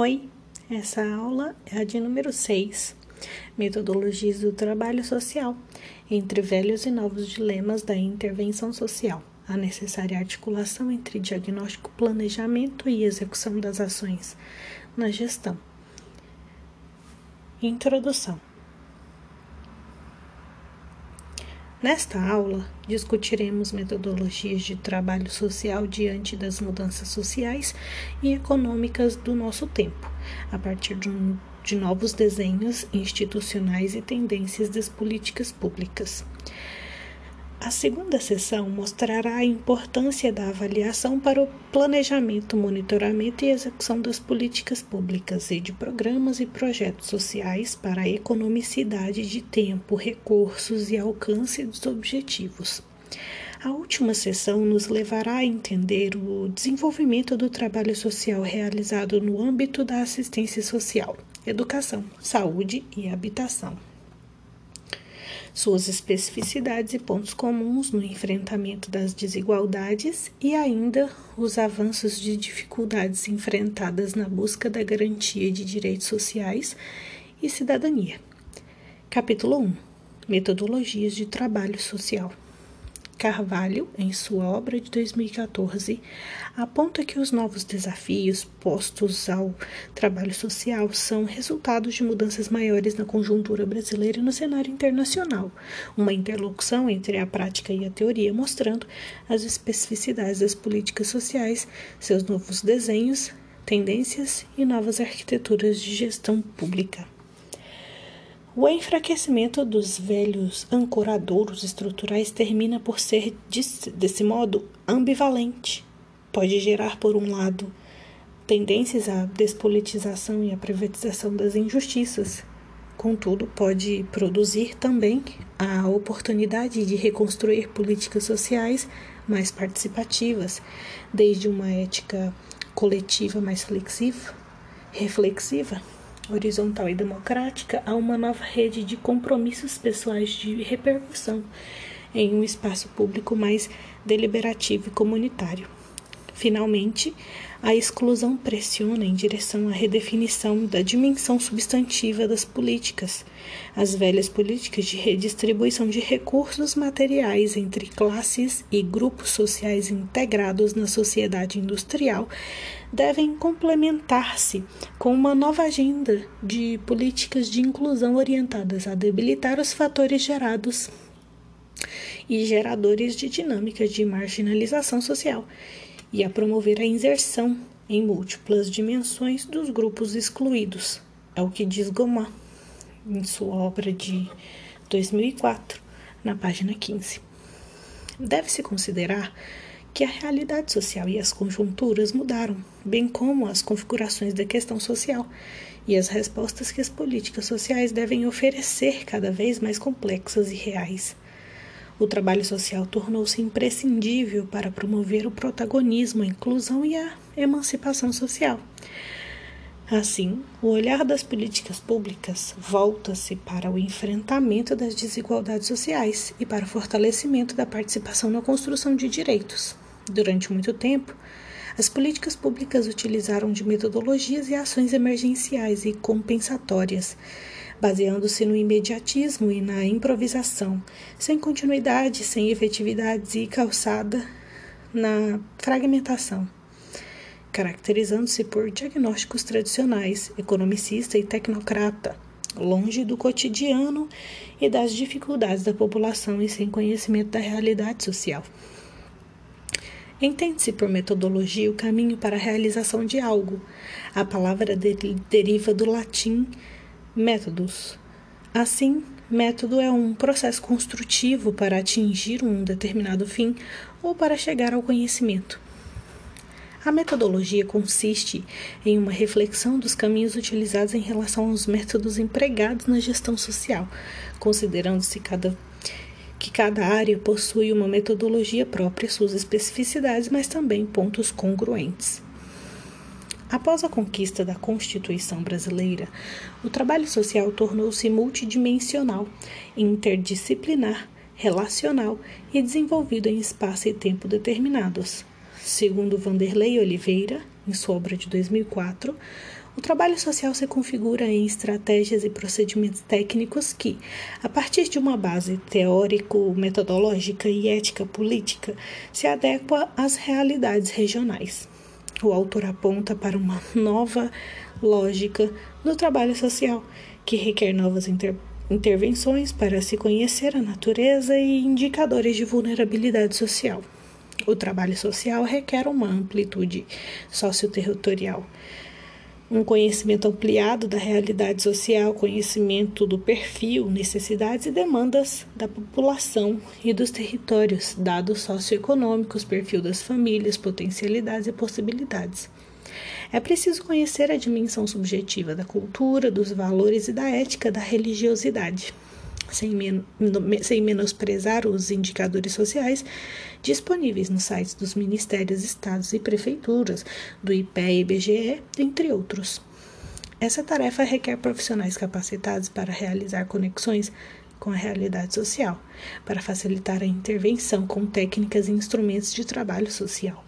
Oi, essa aula é a de número 6, Metodologias do Trabalho Social, entre velhos e novos dilemas da intervenção social, a necessária articulação entre diagnóstico, planejamento e execução das ações na gestão. Introdução Nesta aula, discutiremos metodologias de trabalho social diante das mudanças sociais e econômicas do nosso tempo, a partir de, um, de novos desenhos institucionais e tendências das políticas públicas. A segunda sessão mostrará a importância da avaliação para o planejamento, monitoramento e execução das políticas públicas e de programas e projetos sociais para a economicidade de tempo, recursos e alcance dos objetivos. A última sessão nos levará a entender o desenvolvimento do trabalho social realizado no âmbito da assistência social, educação, saúde e habitação suas especificidades e pontos comuns no enfrentamento das desigualdades e ainda os avanços de dificuldades enfrentadas na busca da garantia de direitos sociais e cidadania. Capítulo 1 Metodologias de Trabalho Social. Carvalho, em sua obra de 2014, aponta que os novos desafios postos ao trabalho social são resultados de mudanças maiores na conjuntura brasileira e no cenário internacional, uma interlocução entre a prática e a teoria, mostrando as especificidades das políticas sociais, seus novos desenhos, tendências e novas arquiteturas de gestão pública. O enfraquecimento dos velhos ancoradouros estruturais termina por ser, desse modo, ambivalente. Pode gerar, por um lado, tendências à despolitização e à privatização das injustiças. Contudo, pode produzir também a oportunidade de reconstruir políticas sociais mais participativas, desde uma ética coletiva mais flexiva, reflexiva horizontal e democrática a uma nova rede de compromissos pessoais de repercussão em um espaço público mais deliberativo e comunitário. Finalmente, a exclusão pressiona em direção à redefinição da dimensão substantiva das políticas. As velhas políticas de redistribuição de recursos materiais entre classes e grupos sociais integrados na sociedade industrial devem complementar-se com uma nova agenda de políticas de inclusão orientadas a debilitar os fatores gerados e geradores de dinâmicas de marginalização social e a promover a inserção em múltiplas dimensões dos grupos excluídos. É o que diz Goman em sua obra de 2004, na página 15. Deve-se considerar que a realidade social e as conjunturas mudaram, bem como as configurações da questão social e as respostas que as políticas sociais devem oferecer cada vez mais complexas e reais. O trabalho social tornou-se imprescindível para promover o protagonismo, a inclusão e a emancipação social. Assim, o olhar das políticas públicas volta-se para o enfrentamento das desigualdades sociais e para o fortalecimento da participação na construção de direitos. Durante muito tempo, as políticas públicas utilizaram de metodologias e ações emergenciais e compensatórias baseando-se no imediatismo e na improvisação, sem continuidade, sem efetividade e calçada na fragmentação, caracterizando-se por diagnósticos tradicionais, economicista e tecnocrata, longe do cotidiano e das dificuldades da população e sem conhecimento da realidade social. Entende-se por metodologia o caminho para a realização de algo. A palavra deriva do latim Métodos. Assim, método é um processo construtivo para atingir um determinado fim ou para chegar ao conhecimento. A metodologia consiste em uma reflexão dos caminhos utilizados em relação aos métodos empregados na gestão social, considerando-se cada, que cada área possui uma metodologia própria, suas especificidades, mas também pontos congruentes. Após a conquista da Constituição brasileira, o trabalho social tornou-se multidimensional, interdisciplinar, relacional e desenvolvido em espaço e tempo determinados. Segundo Vanderlei Oliveira, em sua obra de 2004, O trabalho social se configura em estratégias e procedimentos técnicos que, a partir de uma base teórico-metodológica e ética-política, se adequa às realidades regionais. O autor aponta para uma nova lógica do trabalho social, que requer novas inter intervenções para se conhecer a natureza e indicadores de vulnerabilidade social. O trabalho social requer uma amplitude socioterritorial um conhecimento ampliado da realidade social, conhecimento do perfil, necessidades e demandas da população e dos territórios, dados socioeconômicos, perfil das famílias, potencialidades e possibilidades. É preciso conhecer a dimensão subjetiva da cultura, dos valores e da ética da religiosidade sem, men sem menosprezar os indicadores sociais disponíveis nos sites dos ministérios, estados e prefeituras, do IPE e IBGE, entre outros. Essa tarefa requer profissionais capacitados para realizar conexões com a realidade social, para facilitar a intervenção com técnicas e instrumentos de trabalho social.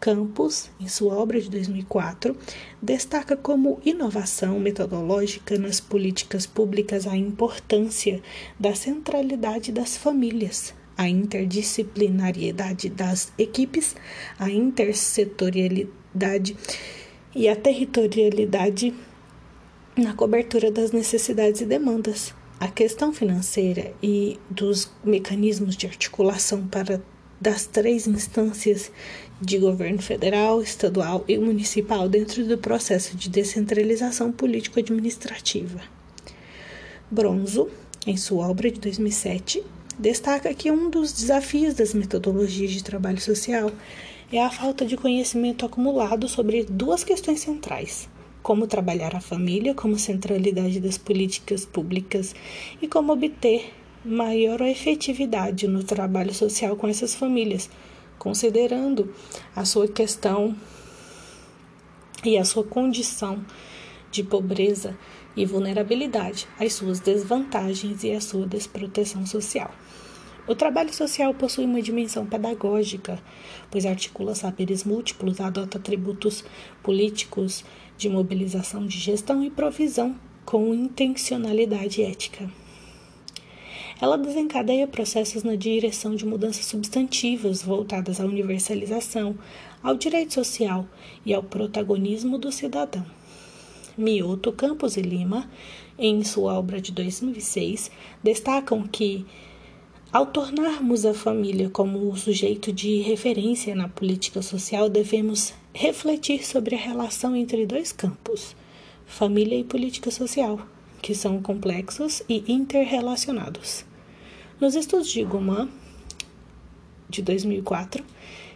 Campos, em sua obra de 2004, destaca como inovação metodológica nas políticas públicas a importância da centralidade das famílias, a interdisciplinariedade das equipes, a intersetorialidade e a territorialidade na cobertura das necessidades e demandas. A questão financeira e dos mecanismos de articulação para das três instâncias de governo federal, estadual e municipal dentro do processo de descentralização político-administrativa. Bronzo, em sua obra de 2007, destaca que um dos desafios das metodologias de trabalho social é a falta de conhecimento acumulado sobre duas questões centrais: como trabalhar a família como centralidade das políticas públicas e como obter maior efetividade no trabalho social com essas famílias, considerando a sua questão e a sua condição de pobreza e vulnerabilidade, as suas desvantagens e a sua desproteção social. O trabalho social possui uma dimensão pedagógica, pois articula saberes múltiplos, adota atributos políticos de mobilização de gestão e provisão com intencionalidade ética. Ela desencadeia processos na direção de mudanças substantivas voltadas à universalização, ao direito social e ao protagonismo do cidadão. Mioto, Campos e Lima, em sua obra de 2006, destacam que, ao tornarmos a família como o sujeito de referência na política social, devemos refletir sobre a relação entre dois campos, família e política social que são complexos e interrelacionados. Nos estudos de Guman, de 2004,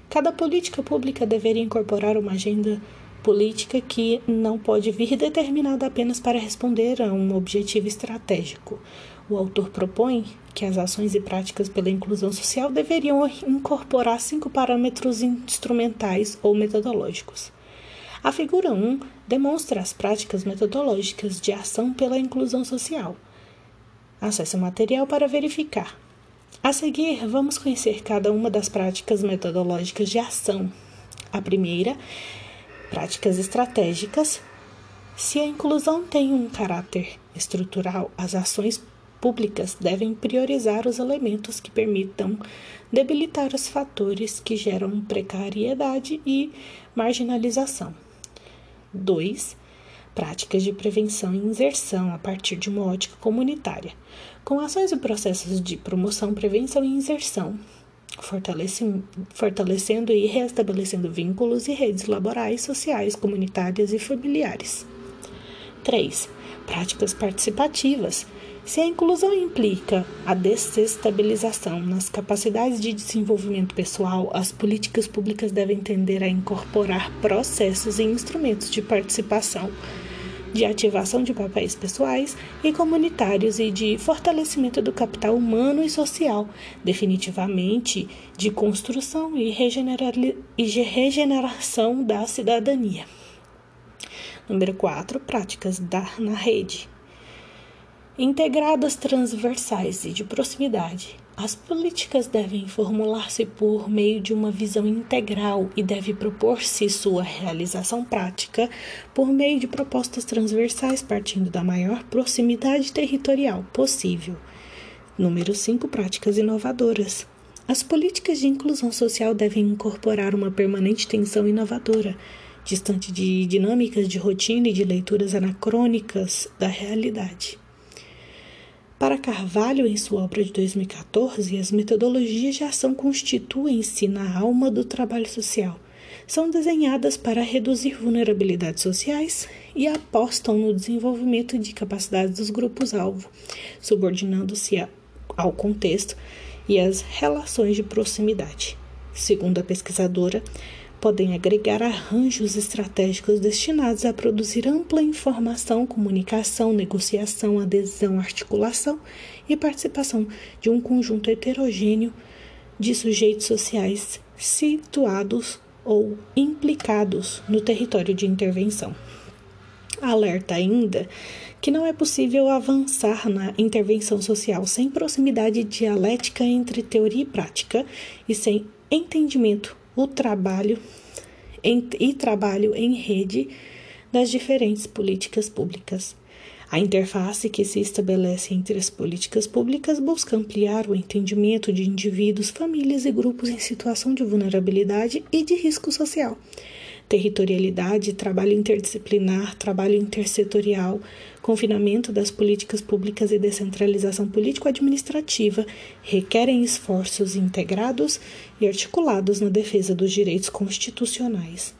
cada política pública deveria incorporar uma agenda política que não pode vir determinada apenas para responder a um objetivo estratégico. O autor propõe que as ações e práticas pela inclusão social deveriam incorporar cinco parâmetros instrumentais ou metodológicos. A figura 1 demonstra as práticas metodológicas de ação pela inclusão social. Acesse o material para verificar. A seguir, vamos conhecer cada uma das práticas metodológicas de ação. A primeira, práticas estratégicas. Se a inclusão tem um caráter estrutural, as ações públicas devem priorizar os elementos que permitam debilitar os fatores que geram precariedade e marginalização. 2. Práticas de prevenção e inserção a partir de uma ótica comunitária, com ações e processos de promoção, prevenção e inserção, fortalecendo e restabelecendo vínculos e redes laborais, sociais, comunitárias e familiares. 3. Práticas participativas se a inclusão implica a desestabilização nas capacidades de desenvolvimento pessoal, as políticas públicas devem tender a incorporar processos e instrumentos de participação, de ativação de papéis pessoais e comunitários e de fortalecimento do capital humano e social, definitivamente de construção e, e regeneração da cidadania. Número 4. Práticas da, na rede integradas transversais e de proximidade, As políticas devem formular-se por meio de uma visão integral e deve propor-se sua realização prática por meio de propostas transversais partindo da maior proximidade territorial possível. Número 5. Práticas inovadoras. As políticas de inclusão social devem incorporar uma permanente tensão inovadora, distante de dinâmicas de rotina e de leituras anacrônicas da realidade. Para Carvalho, em sua obra de 2014, as metodologias de ação constituem-se na alma do trabalho social. São desenhadas para reduzir vulnerabilidades sociais e apostam no desenvolvimento de capacidades dos grupos-alvo, subordinando-se ao contexto e às relações de proximidade. Segundo a pesquisadora, podem agregar arranjos estratégicos destinados a produzir ampla informação, comunicação, negociação, adesão, articulação e participação de um conjunto heterogêneo de sujeitos sociais situados ou implicados no território de intervenção. Alerta ainda que não é possível avançar na intervenção social sem proximidade dialética entre teoria e prática e sem entendimento o trabalho em, e trabalho em rede das diferentes políticas públicas. A interface que se estabelece entre as políticas públicas busca ampliar o entendimento de indivíduos, famílias e grupos em situação de vulnerabilidade e de risco social. Territorialidade, trabalho interdisciplinar, trabalho intersetorial, confinamento das políticas públicas e descentralização político-administrativa requerem esforços integrados e articulados na defesa dos direitos constitucionais.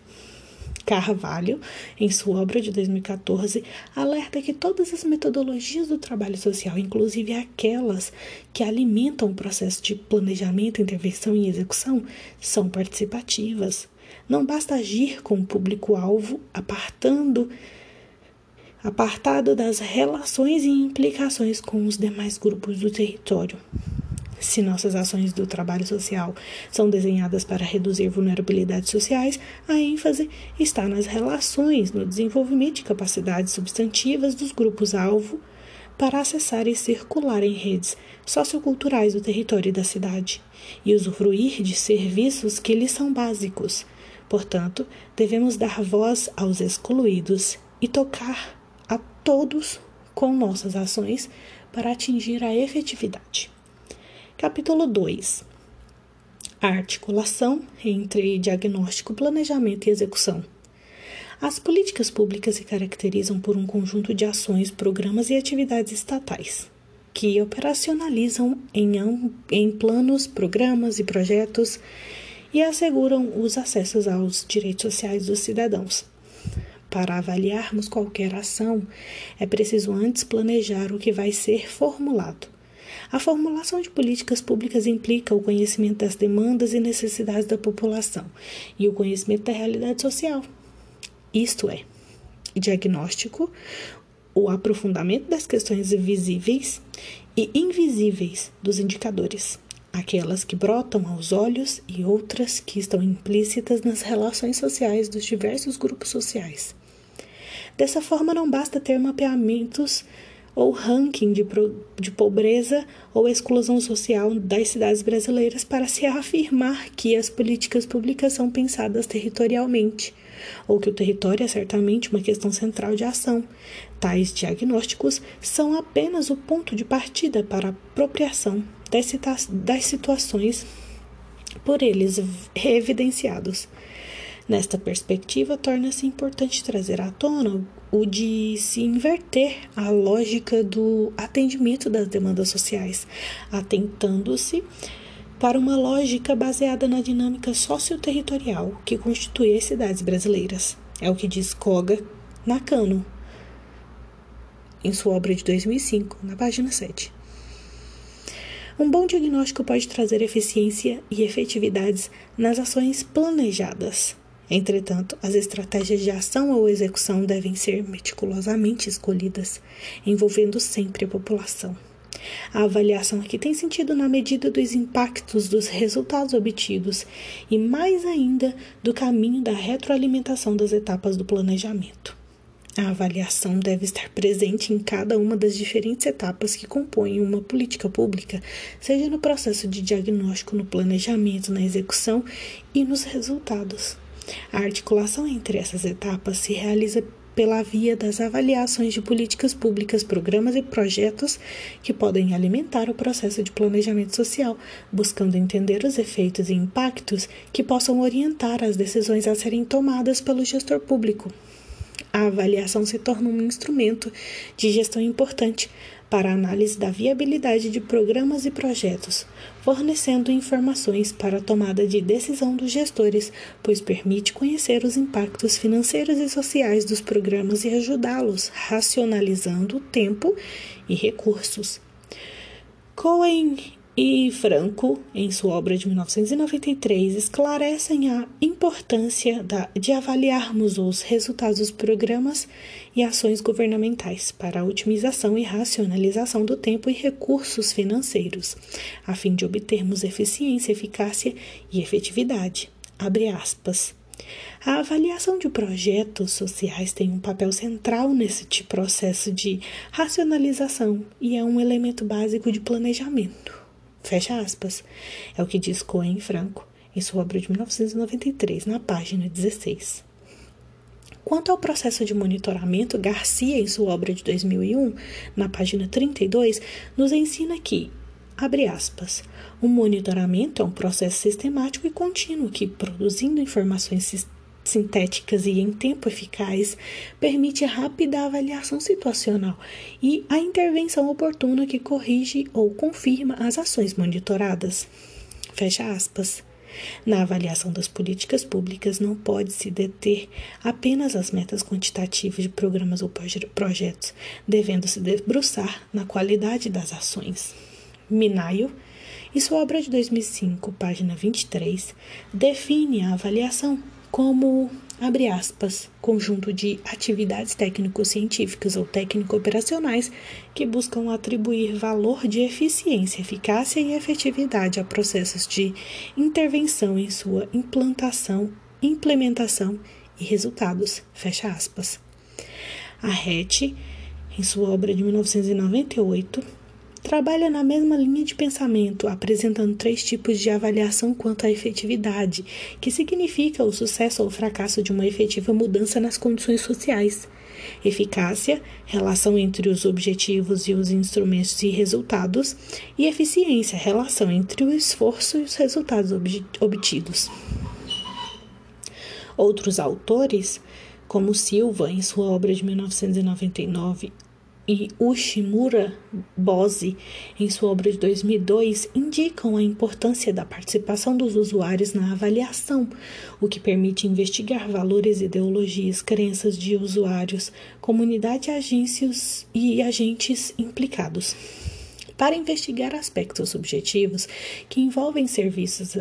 Carvalho, em sua obra de 2014, alerta que todas as metodologias do trabalho social, inclusive aquelas que alimentam o processo de planejamento, intervenção e execução, são participativas. Não basta agir com o público-alvo apartando apartado das relações e implicações com os demais grupos do território. Se nossas ações do trabalho social são desenhadas para reduzir vulnerabilidades sociais, a ênfase está nas relações, no desenvolvimento de capacidades substantivas dos grupos-alvo para acessar e circular em redes socioculturais do território e da cidade e usufruir de serviços que lhes são básicos. Portanto, devemos dar voz aos excluídos e tocar a todos com nossas ações para atingir a efetividade. Capítulo 2 A articulação entre diagnóstico, planejamento e execução. As políticas públicas se caracterizam por um conjunto de ações, programas e atividades estatais que operacionalizam em, em planos, programas e projetos e asseguram os acessos aos direitos sociais dos cidadãos, para avaliarmos qualquer ação, é preciso antes planejar o que vai ser formulado. A formulação de políticas públicas implica o conhecimento das demandas e necessidades da população e o conhecimento da realidade social. Isto é, diagnóstico, o aprofundamento das questões visíveis e invisíveis dos indicadores, aquelas que brotam aos olhos e outras que estão implícitas nas relações sociais dos diversos grupos sociais. Dessa forma, não basta ter mapeamentos ou ranking de, de pobreza ou exclusão social das cidades brasileiras para se afirmar que as políticas públicas são pensadas territorialmente, ou que o território é certamente uma questão central de ação. Tais diagnósticos são apenas o ponto de partida para a apropriação das, das situações por eles evidenciados. Nesta perspectiva, torna-se importante trazer à tona o de se inverter a lógica do atendimento das demandas sociais, atentando-se para uma lógica baseada na dinâmica socioterritorial que constitui as cidades brasileiras. É o que diz Koga Nakano em sua obra de 2005, na página 7. Um bom diagnóstico pode trazer eficiência e efetividades nas ações planejadas, Entretanto, as estratégias de ação ou execução devem ser meticulosamente escolhidas, envolvendo sempre a população. A avaliação aqui tem sentido na medida dos impactos dos resultados obtidos e, mais ainda, do caminho da retroalimentação das etapas do planejamento. A avaliação deve estar presente em cada uma das diferentes etapas que compõem uma política pública, seja no processo de diagnóstico, no planejamento, na execução e nos resultados. A articulação entre essas etapas se realiza pela via das avaliações de políticas públicas, programas e projetos que podem alimentar o processo de planejamento social, buscando entender os efeitos e impactos que possam orientar as decisões a serem tomadas pelo gestor público. A avaliação se torna um instrumento de gestão importante para a análise da viabilidade de programas e projetos, fornecendo informações para a tomada de decisão dos gestores, pois permite conhecer os impactos financeiros e sociais dos programas e ajudá-los, racionalizando tempo e recursos. Cohen e Franco, em sua obra de 1993, esclarecem a importância da, de avaliarmos os resultados dos programas e ações governamentais para a otimização e racionalização do tempo e recursos financeiros, a fim de obtermos eficiência, eficácia e efetividade. A avaliação de projetos sociais tem um papel central nesse processo de racionalização e é um elemento básico de planejamento. Fecha aspas. É o que diz Cohen Franco em sua obra de 1993, na página 16. Quanto ao processo de monitoramento, Garcia, em sua obra de 2001, na página 32, nos ensina que, abre aspas, o monitoramento é um processo sistemático e contínuo que, produzindo informações sintéticas e em tempo eficaz, permite rápida avaliação situacional e a intervenção oportuna que corrige ou confirma as ações monitoradas. Fecha aspas. Na avaliação das políticas públicas, não pode se deter apenas as metas quantitativas de programas ou projetos, devendo se debruçar na qualidade das ações. Minayo, em sua obra de 2005, página 23, define a avaliação como, abre aspas, conjunto de atividades técnico-científicas ou técnico-operacionais que buscam atribuir valor de eficiência, eficácia e efetividade a processos de intervenção em sua implantação, implementação e resultados, fecha aspas. A RET, em sua obra de 1998, trabalha na mesma linha de pensamento, apresentando três tipos de avaliação quanto à efetividade, que significa o sucesso ou fracasso de uma efetiva mudança nas condições sociais. Eficácia, relação entre os objetivos e os instrumentos e resultados, e eficiência, relação entre o esforço e os resultados obtidos. Outros autores, como Silva, em sua obra de 1999, e Ushimura Bose, em sua obra de 2002, indicam a importância da participação dos usuários na avaliação, o que permite investigar valores, ideologias, crenças de usuários, comunidade, agências e agentes implicados. Para investigar aspectos subjetivos que envolvem serviços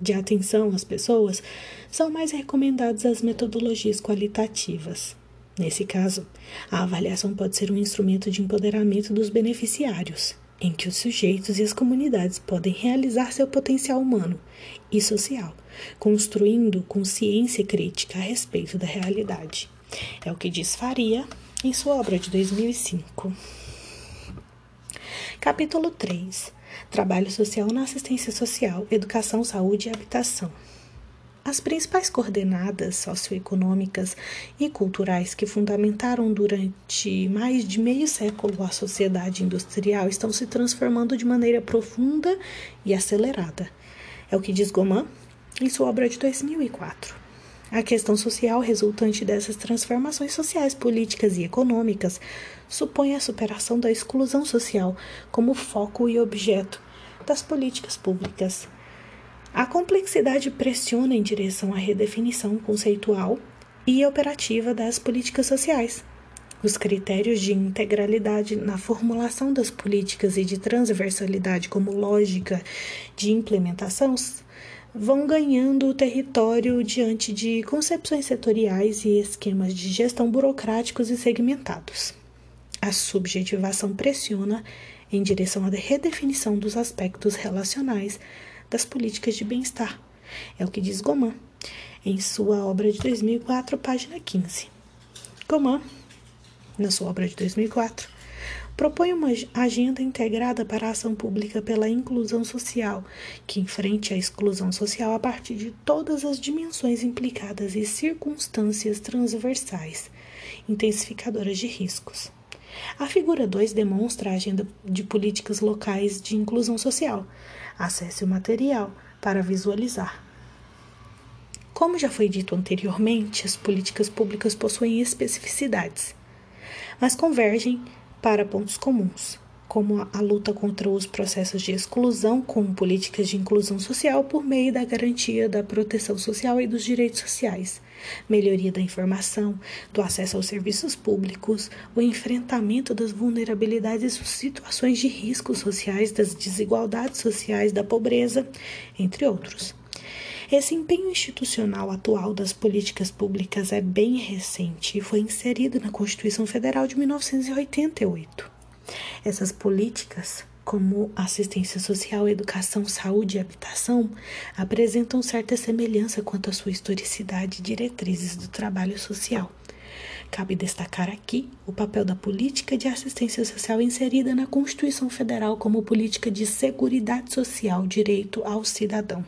de atenção às pessoas, são mais recomendadas as metodologias qualitativas. Nesse caso, a avaliação pode ser um instrumento de empoderamento dos beneficiários, em que os sujeitos e as comunidades podem realizar seu potencial humano e social, construindo consciência crítica a respeito da realidade. É o que diz Faria em sua obra de 2005. Capítulo 3 Trabalho Social na Assistência Social, Educação, Saúde e Habitação. As principais coordenadas socioeconômicas e culturais que fundamentaram durante mais de meio século a sociedade industrial estão se transformando de maneira profunda e acelerada. É o que diz Goman em sua obra de 2004. A questão social resultante dessas transformações sociais, políticas e econômicas supõe a superação da exclusão social como foco e objeto das políticas públicas a complexidade pressiona em direção à redefinição conceitual e operativa das políticas sociais. Os critérios de integralidade na formulação das políticas e de transversalidade como lógica de implementação vão ganhando território diante de concepções setoriais e esquemas de gestão burocráticos e segmentados. A subjetivação pressiona em direção à redefinição dos aspectos relacionais das políticas de bem-estar. É o que diz Goman em sua obra de 2004, página 15. Goman na sua obra de 2004, propõe uma agenda integrada para a ação pública pela inclusão social, que enfrente a exclusão social a partir de todas as dimensões implicadas e circunstâncias transversais, intensificadoras de riscos. A figura 2 demonstra a agenda de políticas locais de inclusão social. Acesse o material para visualizar. Como já foi dito anteriormente, as políticas públicas possuem especificidades, mas convergem para pontos comuns, como a luta contra os processos de exclusão com políticas de inclusão social por meio da garantia da proteção social e dos direitos sociais, melhoria da informação, do acesso aos serviços públicos, o enfrentamento das vulnerabilidades e situações de riscos sociais, das desigualdades sociais, da pobreza, entre outros. Esse empenho institucional atual das políticas públicas é bem recente e foi inserido na Constituição Federal de 1988. Essas políticas, como assistência social, educação, saúde e habitação, apresentam certa semelhança quanto à sua historicidade e diretrizes do trabalho social. Cabe destacar aqui o papel da política de assistência social inserida na Constituição Federal como política de seguridade social, direito ao cidadão.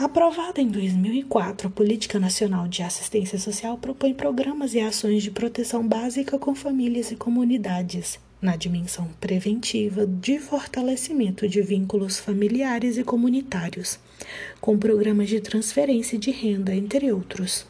Aprovada em 2004, a Política Nacional de Assistência Social propõe programas e ações de proteção básica com famílias e comunidades, na dimensão preventiva de fortalecimento de vínculos familiares e comunitários, com programas de transferência de renda, entre outros.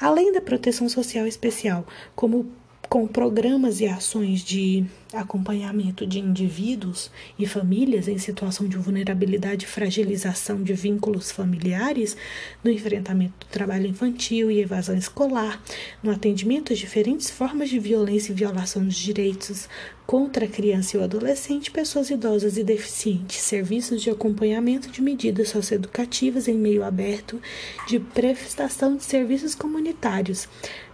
Além da proteção social especial, como com programas e ações de acompanhamento de indivíduos e famílias em situação de vulnerabilidade e fragilização de vínculos familiares, no enfrentamento do trabalho infantil e evasão escolar, no atendimento às diferentes formas de violência e violação dos direitos contra a criança e o adolescente, pessoas idosas e deficientes, serviços de acompanhamento de medidas socioeducativas em meio aberto, de prestação de serviços comunitários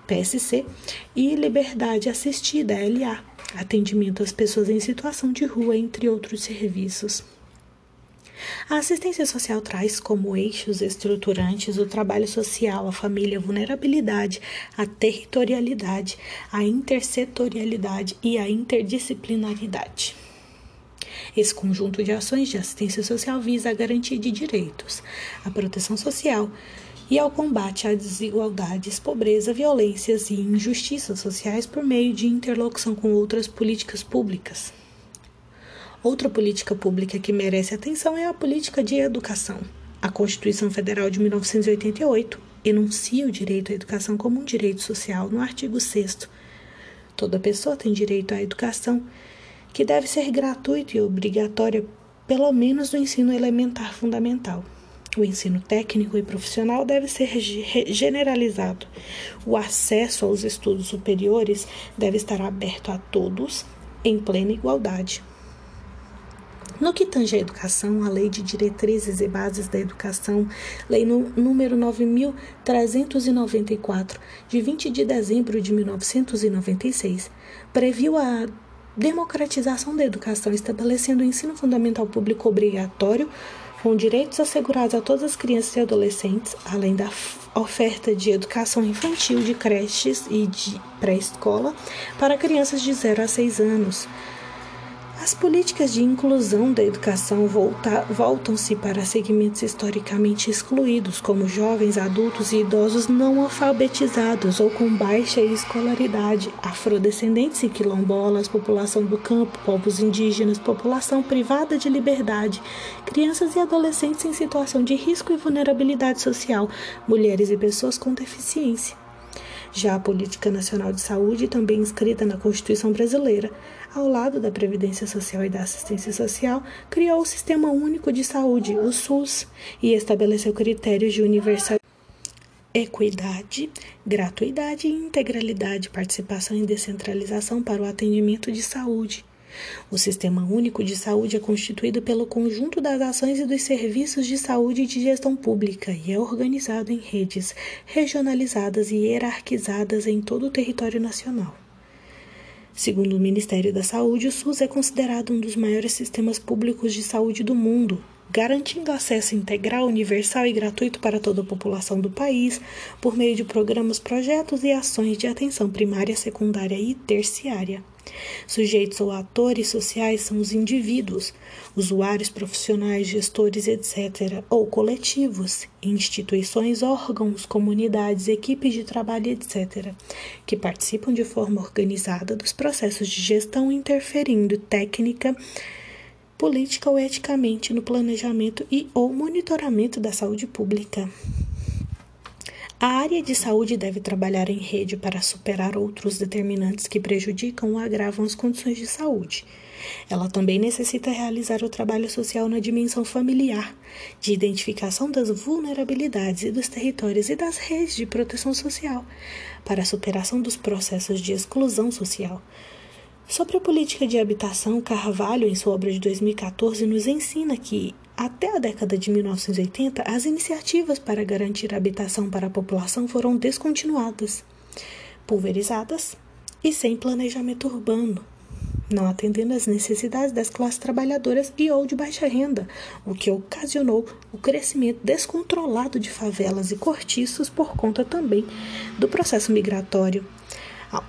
PSC, e Liberdade Assistida, LA, atendimento às pessoas em situação de rua, entre outros serviços. A assistência social traz como eixos estruturantes o trabalho social, a família, a vulnerabilidade, a territorialidade, a intersetorialidade e a interdisciplinaridade. Esse conjunto de ações de assistência social visa a garantia de direitos, a proteção social, e ao combate às desigualdades, pobreza, violências e injustiças sociais por meio de interlocução com outras políticas públicas. Outra política pública que merece atenção é a política de educação. A Constituição Federal de 1988 enuncia o direito à educação como um direito social no artigo 6. Toda pessoa tem direito à educação, que deve ser gratuita e obrigatória, pelo menos no ensino elementar fundamental. O ensino técnico e profissional deve ser generalizado. O acesso aos estudos superiores deve estar aberto a todos em plena igualdade. No que tange à educação, a Lei de Diretrizes e Bases da Educação, Lei número 9394, de 20 de dezembro de 1996, previu a democratização da educação, estabelecendo o ensino fundamental público obrigatório com direitos assegurados a todas as crianças e adolescentes, além da oferta de educação infantil de creches e de pré-escola para crianças de 0 a 6 anos, as políticas de inclusão da educação voltam-se para segmentos historicamente excluídos, como jovens, adultos e idosos não alfabetizados ou com baixa escolaridade, afrodescendentes e quilombolas, população do campo, povos indígenas, população privada de liberdade, crianças e adolescentes em situação de risco e vulnerabilidade social, mulheres e pessoas com deficiência. Já a Política Nacional de Saúde, também inscrita na Constituição Brasileira, ao lado da Previdência Social e da Assistência Social, criou o Sistema Único de Saúde, o SUS, e estabeleceu critérios de universalidade equidade, gratuidade, integralidade, participação e descentralização para o atendimento de saúde. O Sistema Único de Saúde é constituído pelo conjunto das ações e dos serviços de saúde e de gestão pública e é organizado em redes regionalizadas e hierarquizadas em todo o território nacional. Segundo o Ministério da Saúde, o SUS é considerado um dos maiores sistemas públicos de saúde do mundo, garantindo acesso integral, universal e gratuito para toda a população do país, por meio de programas, projetos e ações de atenção primária, secundária e terciária. Sujeitos ou atores sociais são os indivíduos, usuários profissionais, gestores, etc., ou coletivos, instituições, órgãos, comunidades, equipes de trabalho, etc., que participam de forma organizada dos processos de gestão, interferindo técnica, política ou eticamente no planejamento e ou monitoramento da saúde pública. A área de saúde deve trabalhar em rede para superar outros determinantes que prejudicam ou agravam as condições de saúde. Ela também necessita realizar o trabalho social na dimensão familiar, de identificação das vulnerabilidades e dos territórios e das redes de proteção social, para a superação dos processos de exclusão social. Sobre a política de habitação, Carvalho, em sua obra de 2014, nos ensina que até a década de 1980, as iniciativas para garantir habitação para a população foram descontinuadas, pulverizadas e sem planejamento urbano, não atendendo às necessidades das classes trabalhadoras e ou de baixa renda, o que ocasionou o crescimento descontrolado de favelas e cortiços por conta também do processo migratório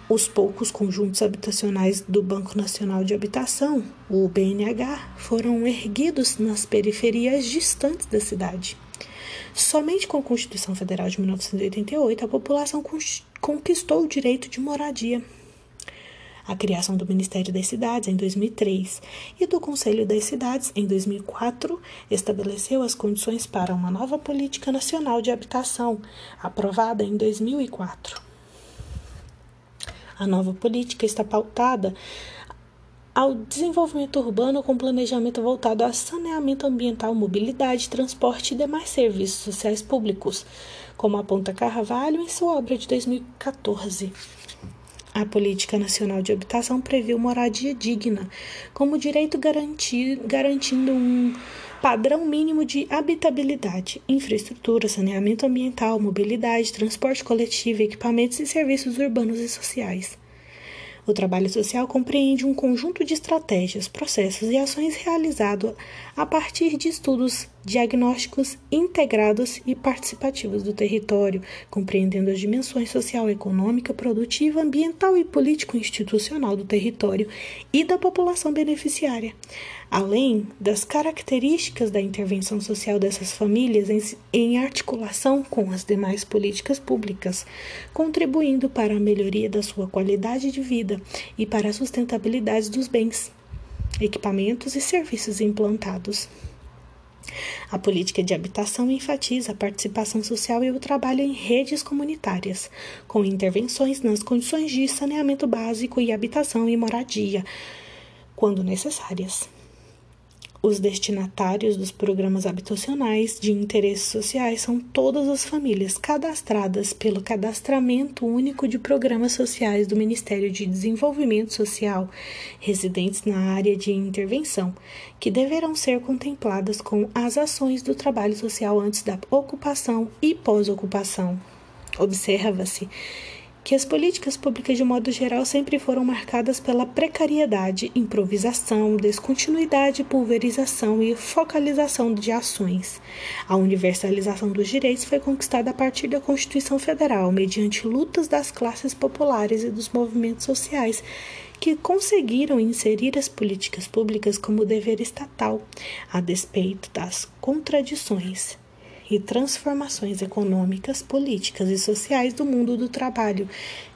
os poucos conjuntos habitacionais do Banco Nacional de Habitação, o BNH, foram erguidos nas periferias distantes da cidade. Somente com a Constituição Federal de 1988 a população conquistou o direito de moradia. A criação do Ministério das Cidades em 2003 e do Conselho das Cidades em 2004 estabeleceu as condições para uma nova política nacional de habitação, aprovada em 2004. A nova política está pautada ao desenvolvimento urbano com planejamento voltado a saneamento ambiental, mobilidade, transporte e demais serviços sociais públicos, como aponta Carvalho em sua obra de 2014. A Política Nacional de Habitação previu moradia digna como direito garantir, garantindo um padrão mínimo de habitabilidade, infraestrutura, saneamento ambiental, mobilidade, transporte coletivo, equipamentos e serviços urbanos e sociais. O trabalho social compreende um conjunto de estratégias, processos e ações realizado a partir de estudos diagnósticos integrados e participativos do território, compreendendo as dimensões social, econômica, produtiva, ambiental e político-institucional do território e da população beneficiária, além das características da intervenção social dessas famílias em, articulação com as demais políticas públicas, contribuindo para a melhoria da sua qualidade de vida e para a sustentabilidade dos bens, equipamentos e serviços implantados. A política de habitação enfatiza a participação social e o trabalho em redes comunitárias, com intervenções nas condições de saneamento básico e habitação e moradia, quando necessárias. Os destinatários dos programas habitacionais de interesses sociais são todas as famílias cadastradas pelo Cadastramento Único de Programas Sociais do Ministério de Desenvolvimento Social, residentes na área de intervenção, que deverão ser contempladas com as ações do trabalho social antes da ocupação e pós-ocupação. Observa-se que as políticas públicas, de modo geral, sempre foram marcadas pela precariedade, improvisação, descontinuidade, pulverização e focalização de ações. A universalização dos direitos foi conquistada a partir da Constituição Federal, mediante lutas das classes populares e dos movimentos sociais que conseguiram inserir as políticas públicas como dever estatal, a despeito das contradições e transformações econômicas, políticas e sociais do mundo do trabalho,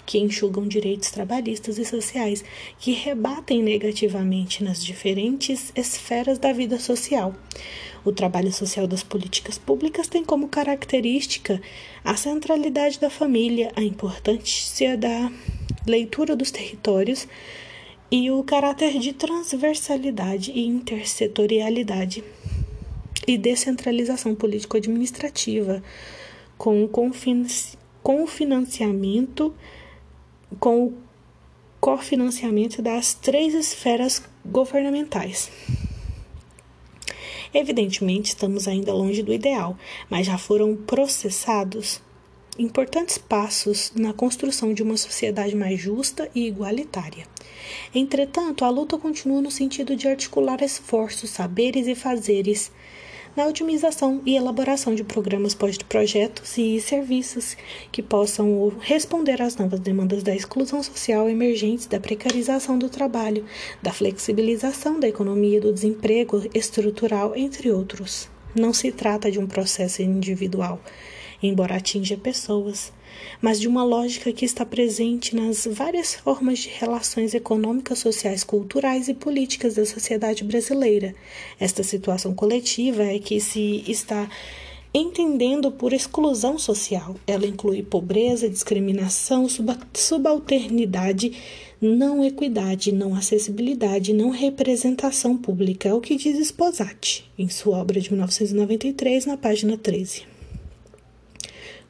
que enxugam direitos trabalhistas e sociais, que rebatem negativamente nas diferentes esferas da vida social. O trabalho social das políticas públicas tem como característica a centralidade da família, a importância da leitura dos territórios e o caráter de transversalidade e intersetorialidade e descentralização político-administrativa, com o financiamento, com o cofinanciamento das três esferas governamentais. Evidentemente, estamos ainda longe do ideal, mas já foram processados importantes passos na construção de uma sociedade mais justa e igualitária. Entretanto, a luta continua no sentido de articular esforços, saberes e fazeres na otimização e elaboração de programas pós-projetos e serviços que possam responder às novas demandas da exclusão social emergentes, da precarização do trabalho, da flexibilização da economia, do desemprego estrutural, entre outros. Não se trata de um processo individual, embora atinja pessoas, mas de uma lógica que está presente nas várias formas de relações econômicas, sociais, culturais e políticas da sociedade brasileira. Esta situação coletiva é que se está entendendo por exclusão social. Ela inclui pobreza, discriminação, subalternidade, não equidade, não acessibilidade, não representação pública, é o que diz Sposati em sua obra de 1993, na página 13.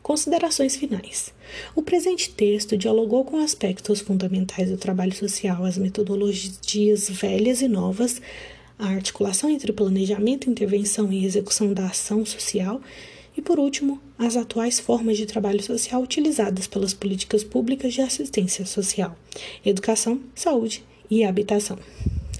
Considerações finais. O presente texto dialogou com aspectos fundamentais do trabalho social, as metodologias velhas e novas, a articulação entre planejamento, intervenção e execução da ação social e, por último, as atuais formas de trabalho social utilizadas pelas políticas públicas de assistência social, educação, saúde e habitação.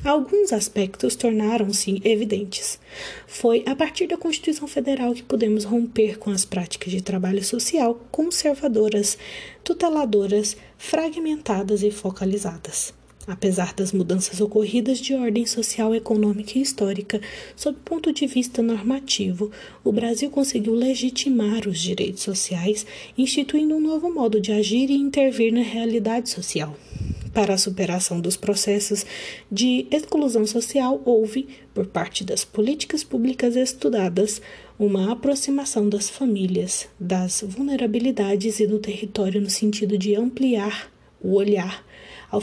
Alguns aspectos tornaram-se evidentes. Foi a partir da Constituição Federal que pudemos romper com as práticas de trabalho social conservadoras, tuteladoras, fragmentadas e focalizadas. Apesar das mudanças ocorridas de ordem social, econômica e histórica, sob o ponto de vista normativo, o Brasil conseguiu legitimar os direitos sociais, instituindo um novo modo de agir e intervir na realidade social. Para a superação dos processos de exclusão social, houve, por parte das políticas públicas estudadas, uma aproximação das famílias, das vulnerabilidades e do território no sentido de ampliar o olhar ao,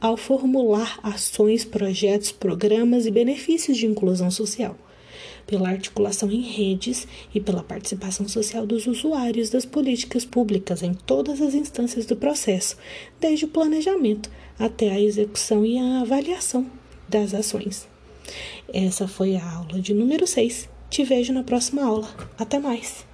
ao formular ações, projetos, programas e benefícios de inclusão social pela articulação em redes e pela participação social dos usuários das políticas públicas em todas as instâncias do processo, desde o planejamento até a execução e a avaliação das ações. Essa foi a aula de número 6. Te vejo na próxima aula. Até mais!